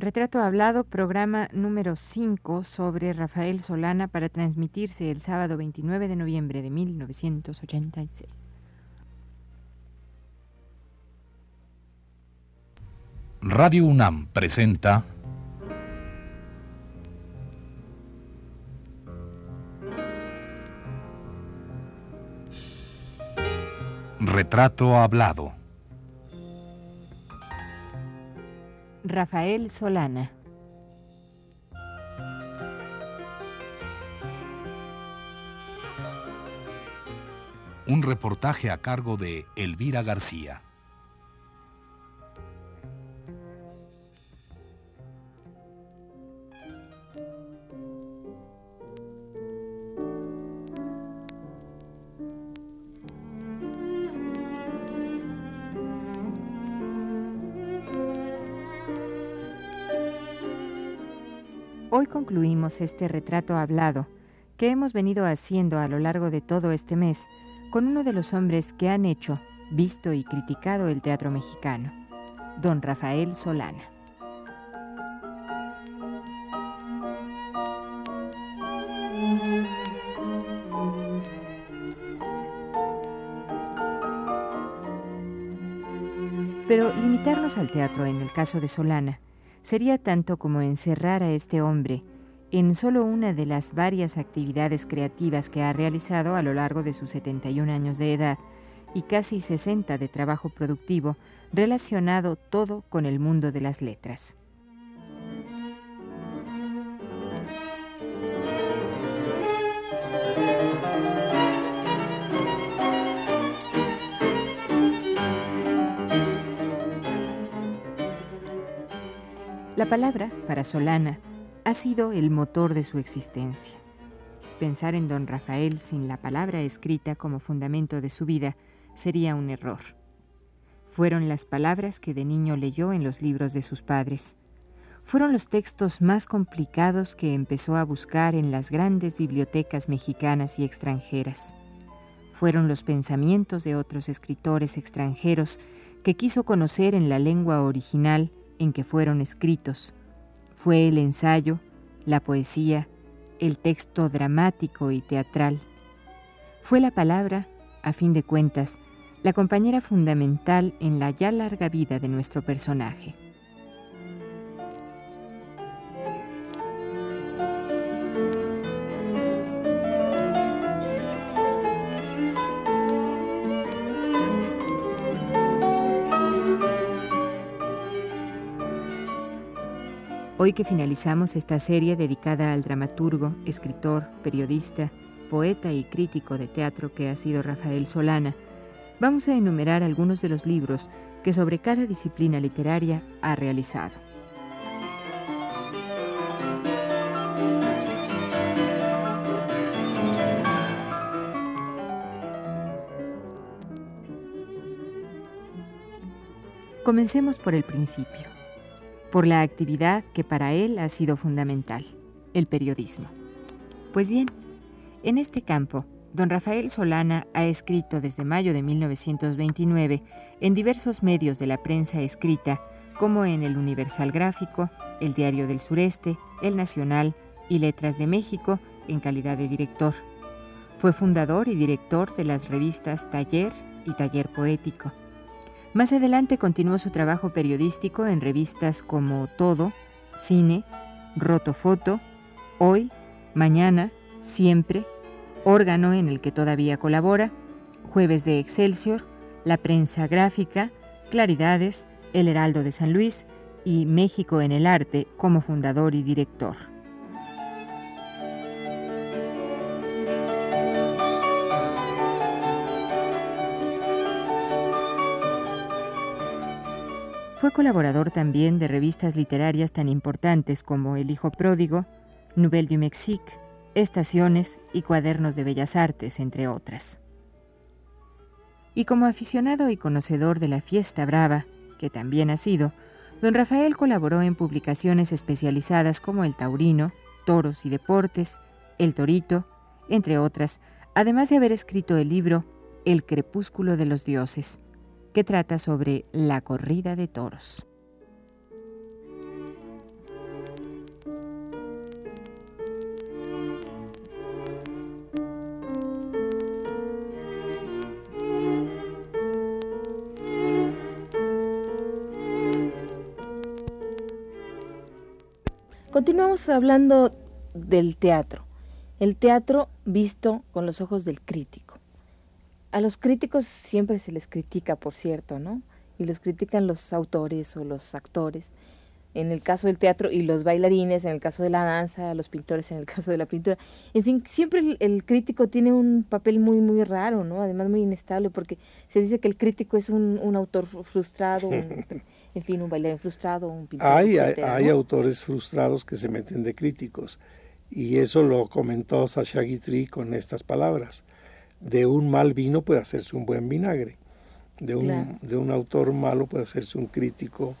Retrato Hablado, programa número 5 sobre Rafael Solana para transmitirse el sábado 29 de noviembre de 1986. Radio UNAM presenta Retrato Hablado. Rafael Solana. Un reportaje a cargo de Elvira García. Hoy concluimos este retrato hablado que hemos venido haciendo a lo largo de todo este mes con uno de los hombres que han hecho, visto y criticado el teatro mexicano, don Rafael Solana. Pero limitarnos al teatro en el caso de Solana sería tanto como encerrar a este hombre en solo una de las varias actividades creativas que ha realizado a lo largo de sus 71 años de edad y casi 60 de trabajo productivo relacionado todo con el mundo de las letras. La palabra, para Solana, ha sido el motor de su existencia. Pensar en don Rafael sin la palabra escrita como fundamento de su vida sería un error. Fueron las palabras que de niño leyó en los libros de sus padres. Fueron los textos más complicados que empezó a buscar en las grandes bibliotecas mexicanas y extranjeras. Fueron los pensamientos de otros escritores extranjeros que quiso conocer en la lengua original en que fueron escritos. Fue el ensayo, la poesía, el texto dramático y teatral. Fue la palabra, a fin de cuentas, la compañera fundamental en la ya larga vida de nuestro personaje. Hoy que finalizamos esta serie dedicada al dramaturgo, escritor, periodista, poeta y crítico de teatro que ha sido Rafael Solana, vamos a enumerar algunos de los libros que sobre cada disciplina literaria ha realizado. Comencemos por el principio por la actividad que para él ha sido fundamental, el periodismo. Pues bien, en este campo, don Rafael Solana ha escrito desde mayo de 1929 en diversos medios de la prensa escrita, como en el Universal Gráfico, el Diario del Sureste, el Nacional y Letras de México, en calidad de director. Fue fundador y director de las revistas Taller y Taller Poético. Más adelante continuó su trabajo periodístico en revistas como Todo, Cine, Rotofoto, Hoy, Mañana, Siempre, órgano en el que todavía colabora, Jueves de Excelsior, La Prensa Gráfica, Claridades, El Heraldo de San Luis y México en el Arte como fundador y director. Fue colaborador también de revistas literarias tan importantes como El Hijo Pródigo, Nouvelle du Mexique, Estaciones y Cuadernos de Bellas Artes, entre otras. Y como aficionado y conocedor de la fiesta brava, que también ha sido, don Rafael colaboró en publicaciones especializadas como El Taurino, Toros y Deportes, El Torito, entre otras, además de haber escrito el libro El Crepúsculo de los Dioses, que trata sobre la corrida de toros. Continuamos hablando del teatro, el teatro visto con los ojos del crítico. A los críticos siempre se les critica, por cierto, ¿no? Y los critican los autores o los actores en el caso del teatro y los bailarines, en el caso de la danza, los pintores en el caso de la pintura. En fin, siempre el, crítico tiene un papel muy, muy raro, ¿no? Además muy inestable porque se dice que el crítico es un, un autor frustrado, en fin, un bailarín frustrado, un pintor. Hay, hay, autores frustrados que se meten de críticos y eso lo comentó Sasha Guitry con estas palabras. De un mal vino puede hacerse un buen vinagre. De un, de un autor malo puede hacerse un crítico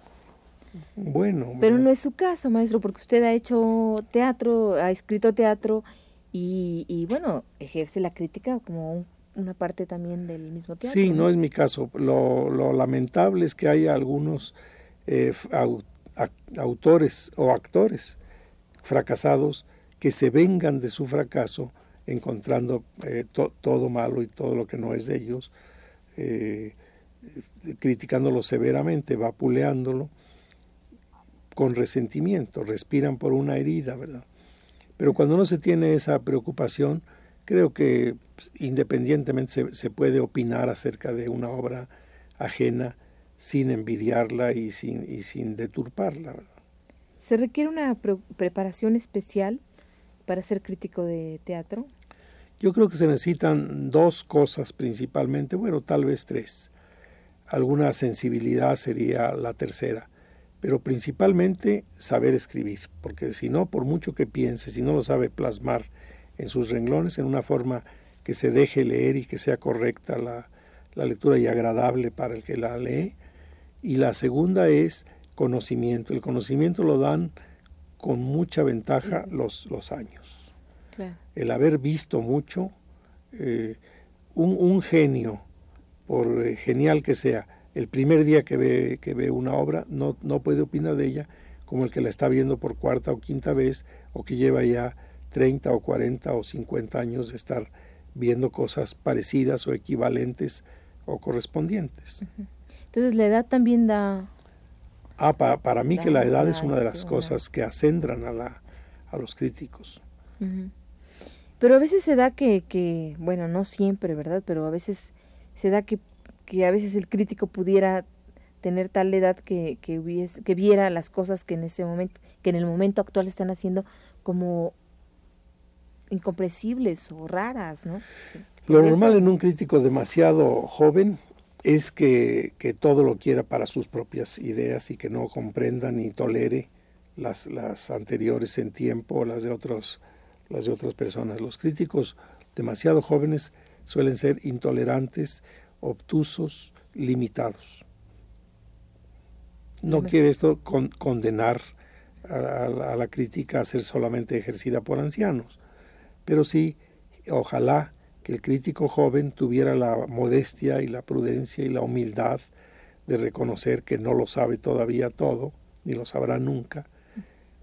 bueno. Pero no es su caso, maestro, porque usted ha hecho teatro, ha escrito teatro y, bueno, ejerce la crítica como una parte también del mismo teatro. Sí, no, es mi caso. Lo, lamentable es que hay algunos eh, autores o actores fracasados que se vengan de su fracaso encontrando eh, todo malo y todo lo que no es de ellos, eh, criticándolo severamente, vapuleándolo con resentimiento, respiran por una herida, ¿verdad? Pero cuando no se tiene esa preocupación, creo que pues, independientemente se, puede opinar acerca de una obra ajena sin envidiarla y sin, y sin deturparla. ¿Se requiere una preparación especial para ser crítico de teatro? Yo creo que se necesitan dos cosas principalmente, bueno, tal vez tres. Alguna sensibilidad sería la tercera pero principalmente saber escribir, porque si no, por mucho que piense, si no lo sabe plasmar en sus renglones en una forma que se deje leer y que sea correcta la, lectura y agradable para el que la lee. Y la segunda es conocimiento. El conocimiento lo dan con mucha ventaja los, los años. El haber visto mucho, eh, un, un, genio, por eh, genial que sea, el primer día que ve, que ve una obra no, no puede opinar de ella como el que la está viendo por cuarta o quinta vez o que lleva ya 30 o 40 o 50 años de estar viendo cosas parecidas o equivalentes o correspondientes. Entonces la edad también da... Ah, para, para mí que la edad es una de las cosas que acendran a, la, a los críticos. Pero a veces se da que, que, bueno, no siempre, ¿verdad? Pero a veces se da que que a veces el crítico pudiera tener tal edad que, que, hubiese, que viera las cosas que en ese momento, que en el momento actual están haciendo como incomprensibles o raras, ¿no? Lo normal en un crítico demasiado joven es que, que, todo lo quiera para sus propias ideas y que no comprenda ni tolere las, las anteriores en tiempo o las de otros las de otras personas. Los críticos demasiado jóvenes suelen ser intolerantes obtusos, limitados. No quiere esto condenar a, la crítica a ser solamente ejercida por ancianos, pero sí, ojalá que el crítico joven tuviera la modestia y la prudencia y la humildad de reconocer que no lo sabe todavía todo, ni lo sabrá nunca,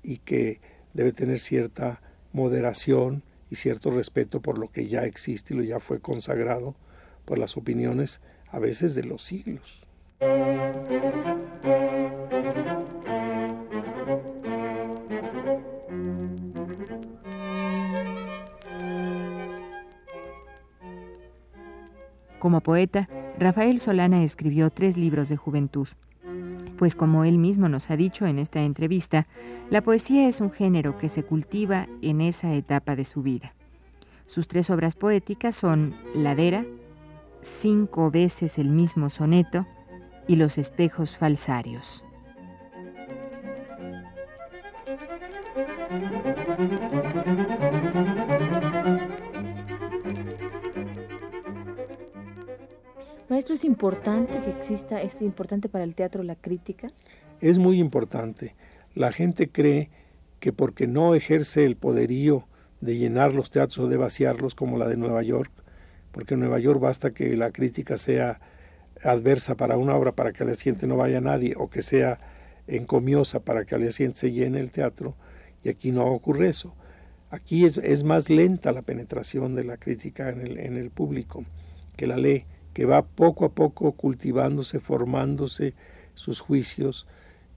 y que debe tener cierta moderación y cierto respeto por lo que ya existe y lo ya fue consagrado por las opiniones a veces de los siglos. Como poeta, Rafael Solana escribió tres libros de juventud, pues como él mismo nos ha dicho en esta entrevista, la poesía es un género que se cultiva en esa etapa de su vida. Sus tres obras poéticas son Ladera, cinco veces el mismo soneto y los espejos falsarios. ¿Es importante que exista, es importante para el teatro la crítica? Es muy importante. La gente cree que porque no ejerce el poderío de llenar los teatros o de vaciarlos como la de Nueva York, porque en Nueva York basta que la crítica sea adversa para una obra para que al día no vaya nadie o que sea encomiosa para que al día se llene el teatro y aquí no ocurre eso. Aquí es, es más lenta la penetración de la crítica en el, en el público que la ley, que va poco a poco cultivándose, formándose sus juicios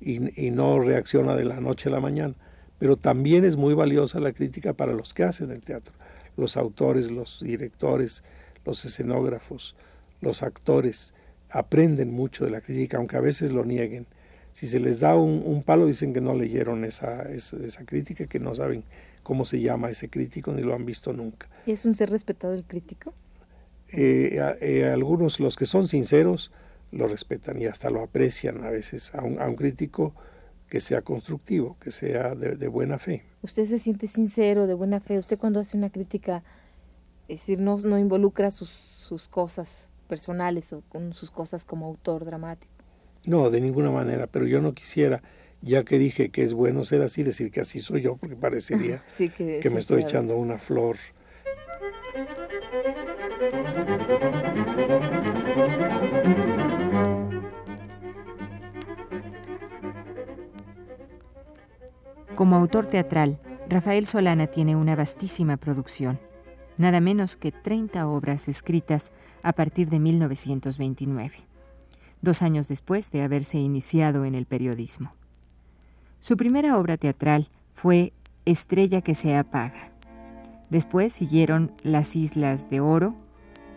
y, no reacciona de la noche a la mañana. pero también es muy valiosa la crítica para los que hacen el teatro, los autores, los directores, los escenógrafos, los actores, aprenden mucho de la crítica, aunque a veces lo nieguen. Si se les da un, palo, dicen que no leyeron esa, esa, crítica, que no saben cómo se llama ese crítico, ni lo han visto nunca. ¿Y es un ser respetado el crítico? Eh, eh, algunos, los que son sinceros, lo respetan y hasta lo aprecian a veces a un, a un crítico que sea constructivo, que sea de, buena fe. ¿Usted se siente sincero, de buena fe? ¿Usted cuando hace una crítica, es decir, no, no involucra sus, sus cosas personales o con sus cosas como autor dramático? No, de ninguna manera, pero yo no quisiera, ya que dije que es bueno ser así, decir que así soy yo, porque parecería que, que me estoy echando una flor. Como autor teatral, Rafael Solana tiene una vastísima producción, nada menos que 30 obras escritas a partir de 1929, dos años después de haberse iniciado en el periodismo. Su primera obra teatral fue Estrella que se apaga. Después siguieron Las Islas de Oro,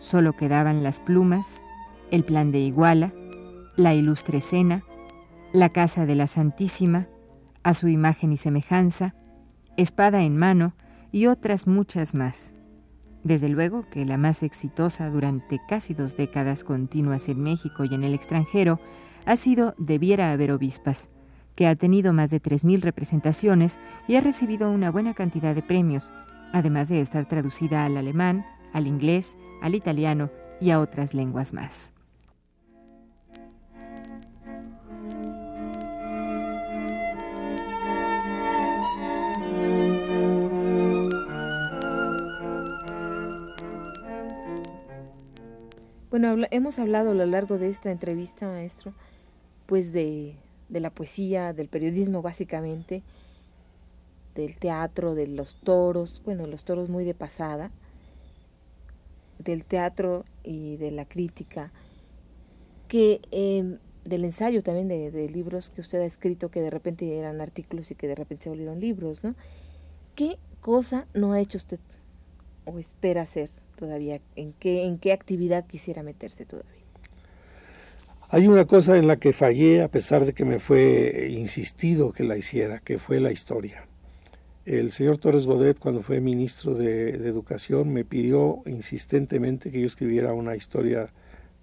Solo quedaban las plumas, El plan de Iguala, La ilustre cena, La casa de la Santísima, a su imagen y semejanza, espada en mano y otras muchas más. Desde luego que la más exitosa durante casi dos décadas continuas en México y en el extranjero ha sido Debiera haber obispas, que ha tenido más de 3.000 representaciones y ha recibido una buena cantidad de premios, además de estar traducida al alemán, al inglés, al italiano y a otras lenguas más. Bueno, hemos hablado a lo largo de esta entrevista, maestro, pues de, de la poesía, del periodismo básicamente, del teatro, de los toros, bueno, los toros muy de pasada, del teatro y de la crítica, que em, del ensayo también de, de, libros que usted ha escrito que de repente eran artículos y que de repente se volvieron libros, ¿no? ¿Qué cosa no ha hecho usted o espera hacer todavía? ¿En qué, en qué actividad quisiera meterse todavía? Hay una cosa en la que fallé a pesar de que me fue insistido que la hiciera, que fue la historia. El señor Torres Bodet, cuando fue ministro de, Educación, me pidió insistentemente que yo escribiera una historia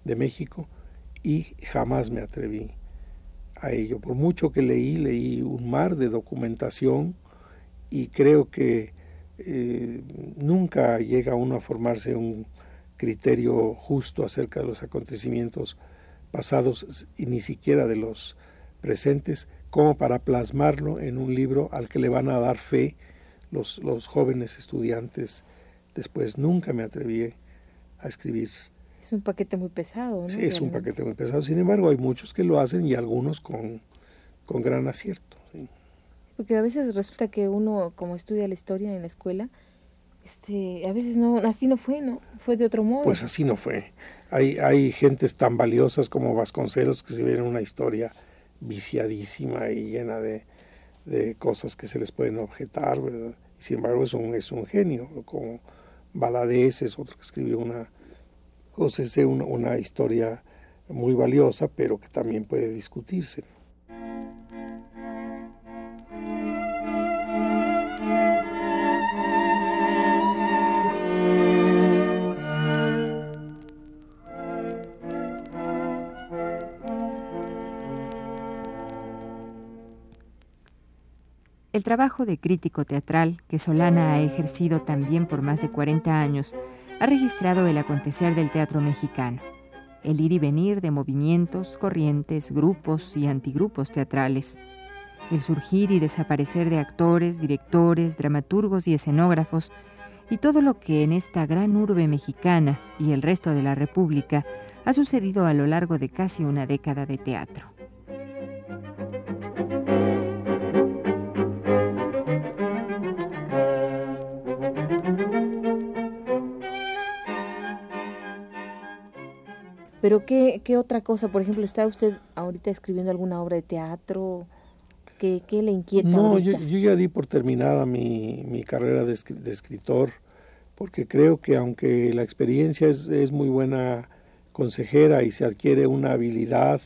de México y jamás me atreví a ello. Por mucho que leí, leí un mar de documentación y creo que eh, nunca llega uno a formarse un criterio justo acerca de los acontecimientos pasados y ni siquiera de los presentes, como para plasmarlo en un libro al que le van a dar fe los, los jóvenes estudiantes. Después nunca me atreví a escribir. Es un paquete muy pesado, ¿no? Sí, es un paquete muy pesado. Sin embargo, hay muchos que lo hacen y algunos con, con gran acierto. Porque a veces resulta que uno, como estudia la historia en la escuela, este, a veces no, así no fue, ¿no? Fue de otro modo. Pues así no fue. Hay, hay gentes tan valiosas como Vasconcelos que se ven una historia viciadísima y llena de, de cosas que se les pueden objetar, ¿verdad? Y sin embargo es un, es un genio, como Valadez es otro que escribió una, José una, una historia muy valiosa, pero que también puede discutirse. El trabajo de crítico teatral que Solana ha ejercido también por más de 40 años ha registrado el acontecer del teatro mexicano, el ir y venir de movimientos, corrientes, grupos y antigrupos teatrales, el surgir y desaparecer de actores, directores, dramaturgos y escenógrafos, y todo lo que en esta gran urbe mexicana y el resto de la República ha sucedido a lo largo de casi una década de teatro. Pero ¿qué, ¿qué otra cosa? Por ejemplo, ¿está usted ahorita escribiendo alguna obra de teatro? ¿Qué, le inquieta? No, yo, ya di por terminada mi, mi carrera de, escritor, porque creo que aunque la experiencia es, es muy buena consejera y se adquiere una habilidad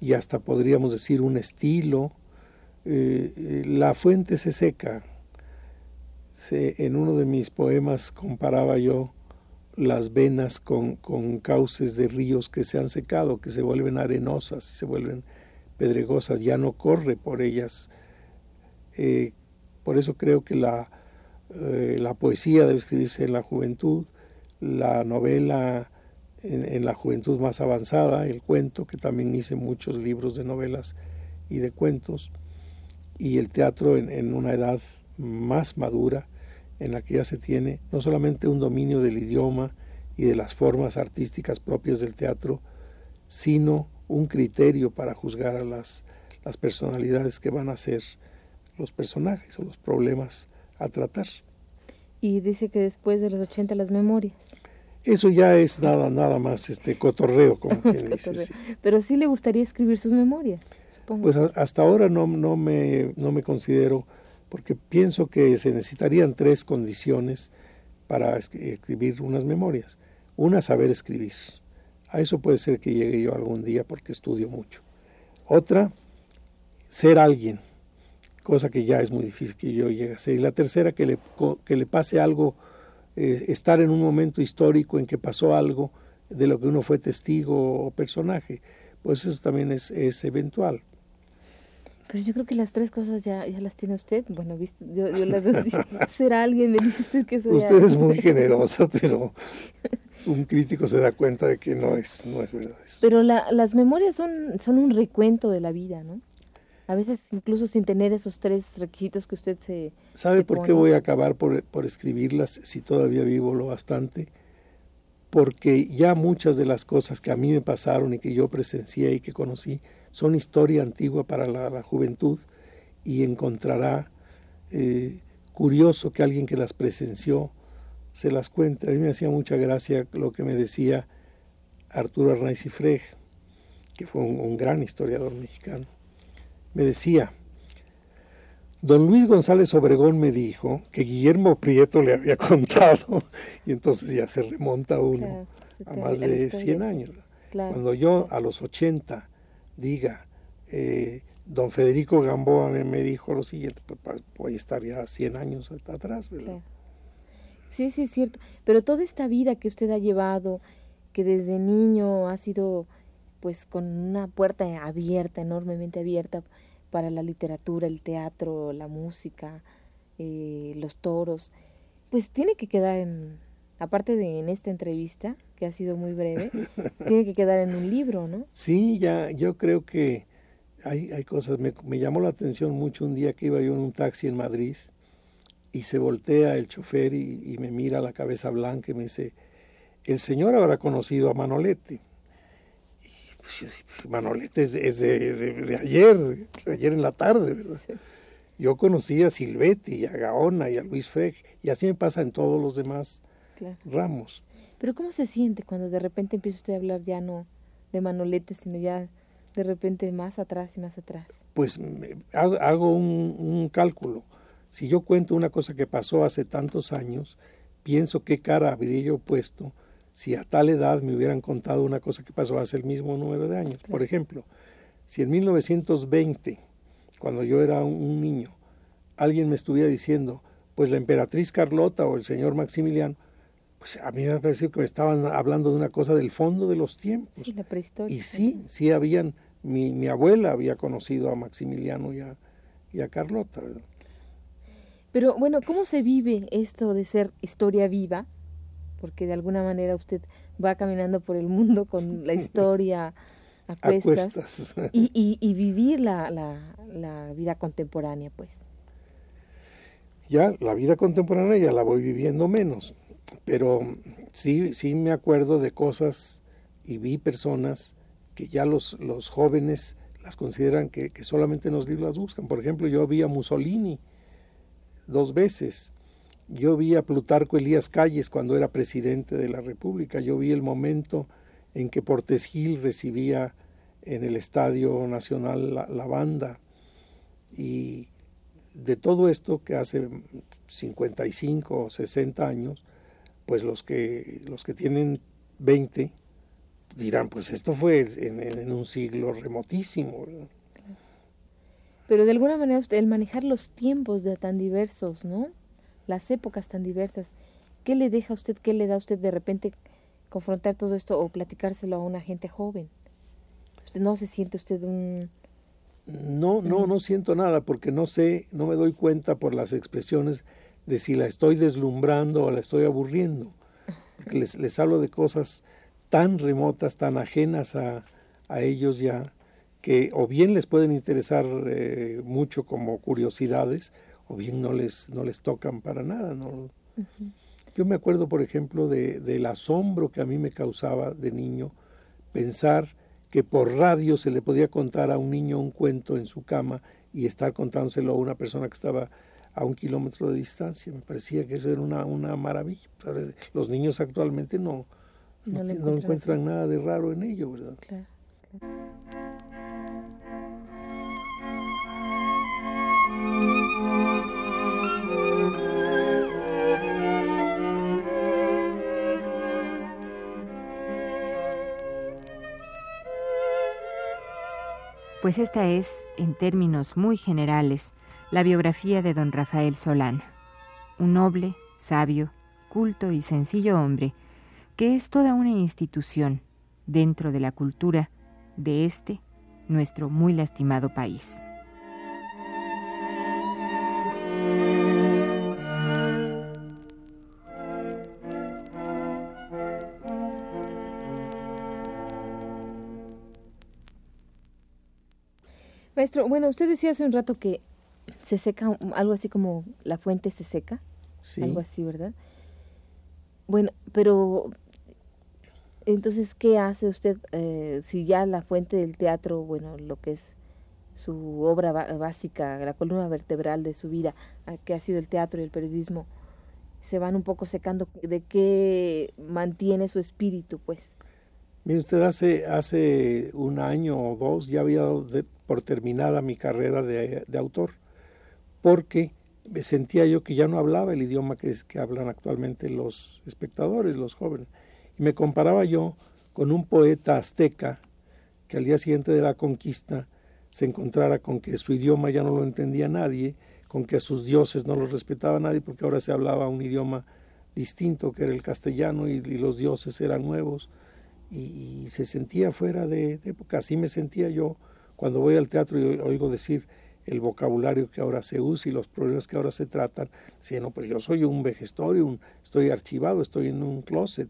y hasta podríamos decir un estilo, eh, eh, la fuente se seca. en uno de mis poemas comparaba yo las venas con, con, cauces de ríos que se han secado, que se vuelven arenosas se vuelven pedregosas, ya no corre por ellas. Eh, por eso creo que la, la poesía debe escribirse en la juventud, la novela en, la juventud más avanzada, el cuento, que también hice muchos libros de novelas y de cuentos, y el teatro en, una edad más madura, en la que ya se tiene no solamente un dominio del idioma y de las formas artísticas propias del teatro, sino un criterio para juzgar a las, las personalidades que van a ser los personajes o los problemas a tratar. Y dice que después de los 80 las memorias. Eso ya es nada, nada más este cotorreo, como quien dice. Pero sí le gustaría escribir sus memorias, supongo. Pues hasta ahora no, no, me, no me considero, porque pienso que se necesitarían tres condiciones para escribir unas memorias. Una, saber escribir. A eso puede ser que llegue yo algún día porque estudio mucho. Otra, ser alguien, cosa que ya es muy difícil que yo llegue a ser. Y la tercera, que le, que le pase algo eh, estar en un momento histórico en que pasó algo de lo que uno fue testigo o personaje, pues eso también es, es eventual. Pero yo creo que las tres cosas ya, ya las tiene usted. Bueno, ¿viste? Yo, yo las veo ser alguien, me dice usted que soy Usted es muy generosa, pero un crítico se da cuenta de que no es, no es verdad eso. Pero la, las memorias son, son un recuento de la vida, ¿no? A veces incluso sin tener esos tres requisitos que usted se... ¿Sabe por qué voy a acabar por, por escribirlas si todavía vivo lo bastante? Porque ya muchas de las cosas que a mí me pasaron y que yo presencié y que conocí son historia antigua para la, juventud y encontrará eh, curioso que alguien que las presenció se las cuente. A mí me hacía mucha gracia lo que me decía Arturo Arnaiz y Freg, que fue un gran historiador mexicano me decía, don Luis González Obregón me dijo que Guillermo Prieto le había contado, y entonces ya se remonta uno a más de 100 años. Cuando yo a los 80 diga, eh, don Federico Gamboa me, dijo lo siguiente, pues voy a estar ya 100 años atrás, ¿verdad? Sí, sí, es cierto. Pero toda esta vida que usted ha llevado, que desde niño ha sido pues con una puerta abierta, enormemente abierta para la literatura, el teatro, la música, eh, los toros, pues tiene que quedar en, aparte de en esta entrevista, que ha sido muy breve, tiene que quedar en un libro, ¿no? Sí, ya, yo creo que hay, hay cosas, me, me llamó la atención mucho un día que iba yo en un taxi en Madrid y se voltea el chofer y, y me mira la cabeza blanca y me dice, el señor habrá conocido a Manolete Manolete es, de, ayer, ayer en la tarde, ¿verdad? Yo conocí a Silvetti, a Gaona y a Luis Freg, y así me pasa en todos los demás ramos. Pero ¿cómo se siente cuando de repente empieza usted a hablar ya no de Manolete, sino ya de repente más atrás y más atrás? Pues hago, un, un cálculo. Si yo cuento una cosa que pasó hace tantos años, pienso qué cara habría yo puesto si a tal edad me hubieran contado una cosa que pasó hace el mismo número de años. Por ejemplo, si en 1920, cuando yo era un niño, alguien me estuviera diciendo, pues la emperatriz Carlota o el señor Maximiliano, pues a mí me parece que me estaban hablando de una cosa del fondo de los tiempos. Sí, la prehistoria. Y sí, sí habían, mi, mi abuela había conocido a Maximiliano y a, y a Carlota. Pero bueno, ¿cómo se vive esto de ser historia viva? Porque de alguna manera usted va caminando por el mundo con la historia a cuestas, Y, y, vivir la, la, vida contemporánea, pues. Ya, la vida contemporánea ya la voy viviendo menos, pero sí, sí me acuerdo de cosas y vi personas que ya los, los jóvenes las consideran que, que solamente en los libros las buscan. Por ejemplo, yo vi a Mussolini dos veces yo vi a Plutarco Elías Calles cuando era presidente de la República. Yo vi el momento en que Portes Gil recibía en el Estadio Nacional la, banda. Y de todo esto que hace 55 o 60 años, pues los que, los que tienen 20 dirán, pues esto fue en, un siglo remotísimo. Pero de alguna manera usted, el manejar los tiempos de tan diversos, ¿no? Las épocas tan diversas, ¿qué le deja a usted, qué le da a usted de repente confrontar todo esto o platicárselo a una gente joven? ¿Usted no se siente usted un... No, no, no siento nada porque no sé, no me doy cuenta por las expresiones de si la estoy deslumbrando o la estoy aburriendo. les, les hablo de cosas tan remotas, tan ajenas a, a ellos ya, que o bien les pueden interesar eh, mucho como curiosidades, o bien no les, no les tocan para nada. ¿no? Yo me acuerdo, por ejemplo, de, del asombro que a mí me causaba de niño pensar que por radio se le podía contar a un niño un cuento en su cama y estar contándoselo a una persona que estaba a un kilómetro de distancia. Me parecía que eso era una, una maravilla. Los niños actualmente no, no, encuentran nada de raro en ello, ¿verdad? Pues esta es, en términos muy generales, la biografía de don Rafael Solana, un noble, sabio, culto y sencillo hombre que es toda una institución dentro de la cultura de este, nuestro muy lastimado país. Maestro, bueno, usted decía hace un rato que se seca, algo así como la fuente se seca, algo así, ¿verdad? Bueno, pero entonces, ¿qué hace usted eh, si ya la fuente del teatro, bueno, lo que es su obra básica, la columna vertebral de su vida, que ha sido el teatro y el periodismo, se van un poco secando? ¿De qué mantiene su espíritu, pues? Mire usted, hace, hace un año o dos ya había dado por terminada mi carrera de, autor porque sentía yo que ya no hablaba el idioma que, es, que hablan actualmente los espectadores, los jóvenes. Y me comparaba yo con un poeta azteca que al día siguiente de la conquista se encontrara con que su idioma ya no lo entendía nadie, con que a sus dioses no los respetaba nadie, porque ahora se hablaba un idioma distinto que era el castellano y, los dioses eran nuevos, y, se sentía fuera de, época. Así me sentía yo cuando voy al teatro y oigo decir el vocabulario que ahora se usa y los problemas que ahora se tratan, si no, pues yo soy un vejestorio, estoy archivado, estoy en un closet.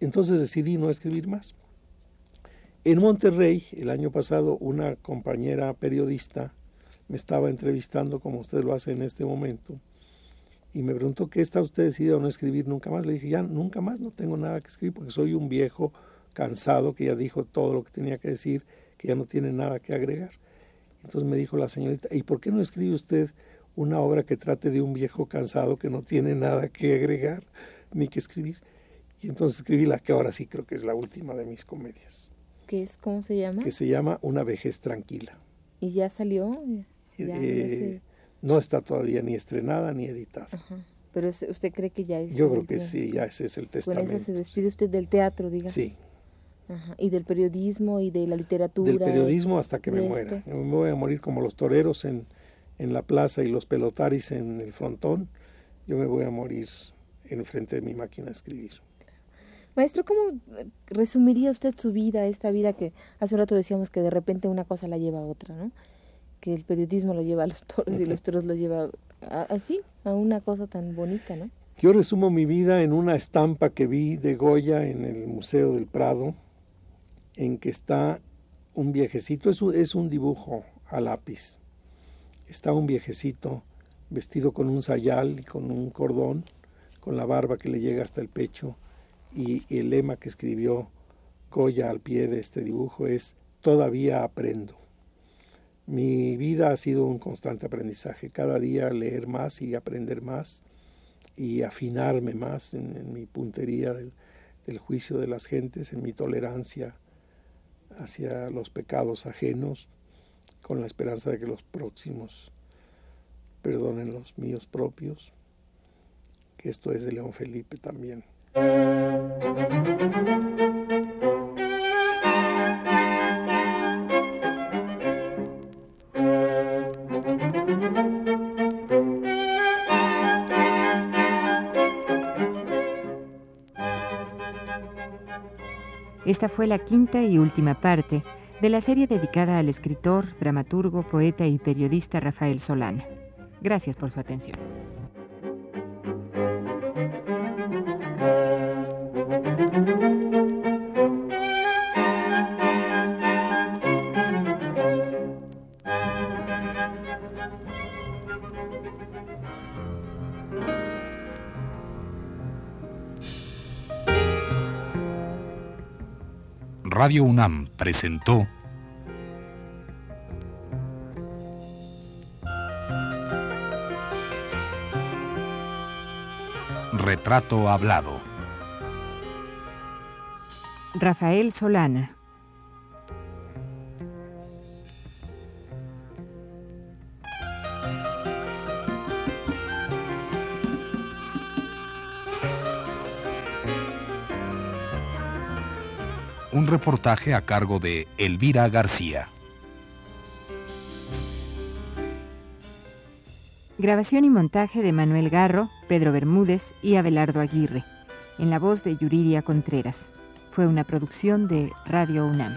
Entonces decidí no escribir más. En Monterrey, el año pasado, una compañera periodista me estaba entrevistando, como usted lo hace en este momento, y me preguntó, ¿qué está usted decidido a no escribir nunca más? Le dije, ya, nunca más, no tengo nada que escribir porque soy un viejo cansado que ya dijo todo lo que tenía que decir, que ya no tiene nada que agregar. Entonces me dijo la señorita, ¿y por qué no escribe usted una obra que trate de un viejo cansado que no tiene nada que agregar ni que escribir? Y entonces escribí la que ahora sí creo que es la última de mis comedias. ¿Qué es? ¿Cómo se llama? Que se llama Una vejez tranquila. ¿Y ya salió? Eh, no está todavía ni estrenada ni editada. Pero usted cree que ya es... Yo creo que sí, ya ese es el testamento. Con esa se despide usted del teatro, digamos. Sí, y del periodismo y de la literatura. Del periodismo hasta que me muera. me voy a morir como los toreros en, en la plaza y los pelotaris en el frontón. Yo me voy a morir en frente de mi máquina de escribir. Maestro, ¿cómo resumiría usted su vida, esta vida que hace un rato decíamos que de repente una cosa la lleva a otra, ¿no? Que el periodismo lo lleva a los toros y los toros lo lleva, al fin, a una cosa tan bonita, ¿no? Yo resumo mi vida en una estampa que vi de Goya en el Museo del Prado, en que está un viejecito, es un, dibujo a lápiz, está un viejecito vestido con un sayal y con un cordón, con la barba que le llega hasta el pecho, y el lema que escribió Goya al pie de este dibujo es Todavía aprendo. Mi vida ha sido un constante aprendizaje, cada día leer más y aprender más y afinarme más en, mi puntería del, juicio de las gentes, en mi tolerancia hacia los pecados ajenos, con la esperanza de que los próximos perdonen los míos propios, que esto es de León Felipe también. Esta fue la quinta y última parte de la serie dedicada al escritor, dramaturgo, poeta y periodista Rafael Solana. Gracias por su atención. Radio UNAM presentó Retrato Hablado. Rafael Solana. Un reportaje a cargo de Elvira García. Grabación y montaje de Manuel Garro, Pedro Bermúdez y Abelardo Aguirre, en la voz de Yuridia Contreras. Fue una producción de Radio UNAM.